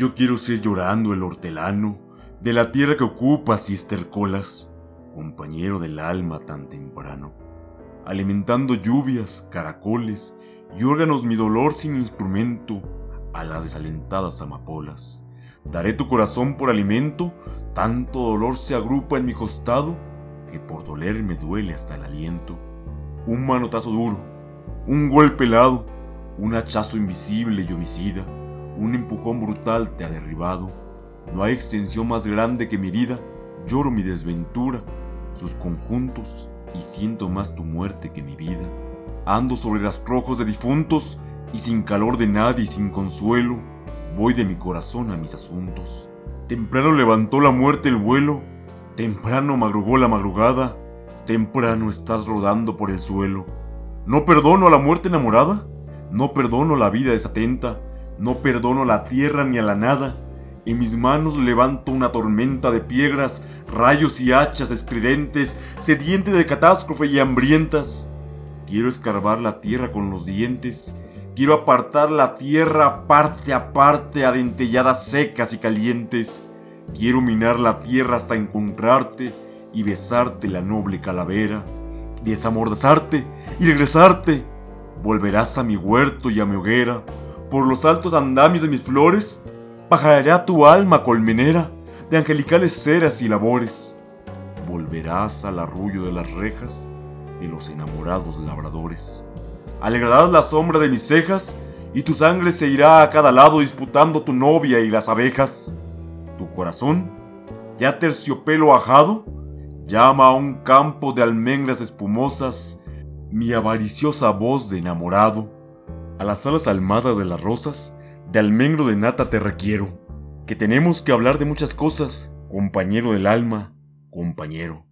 Yo quiero ser llorando el hortelano de la tierra que ocupas y estercolas, compañero del alma tan temprano, alimentando lluvias, caracoles y órganos mi dolor sin instrumento a las desalentadas amapolas. Daré tu corazón por alimento, tanto dolor se agrupa en mi costado que por doler me duele hasta el aliento. Un manotazo duro, un golpe helado, un hachazo invisible y homicida, un empujón brutal te ha derribado. No hay extensión más grande que mi herida, lloro mi desventura, sus conjuntos, y siento más tu muerte que mi vida. Ando sobre rastrojos de difuntos, y sin calor de nadie y sin consuelo, voy de mi corazón a mis asuntos. Temprano levantó la muerte el vuelo, temprano madrugó la madrugada, temprano estás rodando por el suelo. No perdono a la muerte enamorada, no perdono la vida desatenta, no perdono a la tierra ni a la nada. En mis manos levanto una tormenta de piedras, rayos y hachas estridentes, sediente de catástrofe y hambrientas. Quiero escarbar la tierra con los dientes, quiero apartar la tierra parte a parte a secas y calientes. Quiero minar la tierra hasta encontrarte y besarte la noble calavera, desamordazarte y regresarte. Volverás a mi huerto y a mi hoguera, por los altos andamios de mis flores, bajará tu alma colmenera de angelicales ceras y labores. Volverás al arrullo de las rejas de los enamorados labradores. Alegrarás la sombra de mis cejas y tu sangre se irá a cada lado disputando tu novia y las abejas. Tu corazón, ya terciopelo ajado, llama a un campo de almendras espumosas mi avariciosa voz de enamorado a las alas almadas de las rosas, de almendro de nata te requiero, que tenemos que hablar de muchas cosas, compañero del alma, compañero.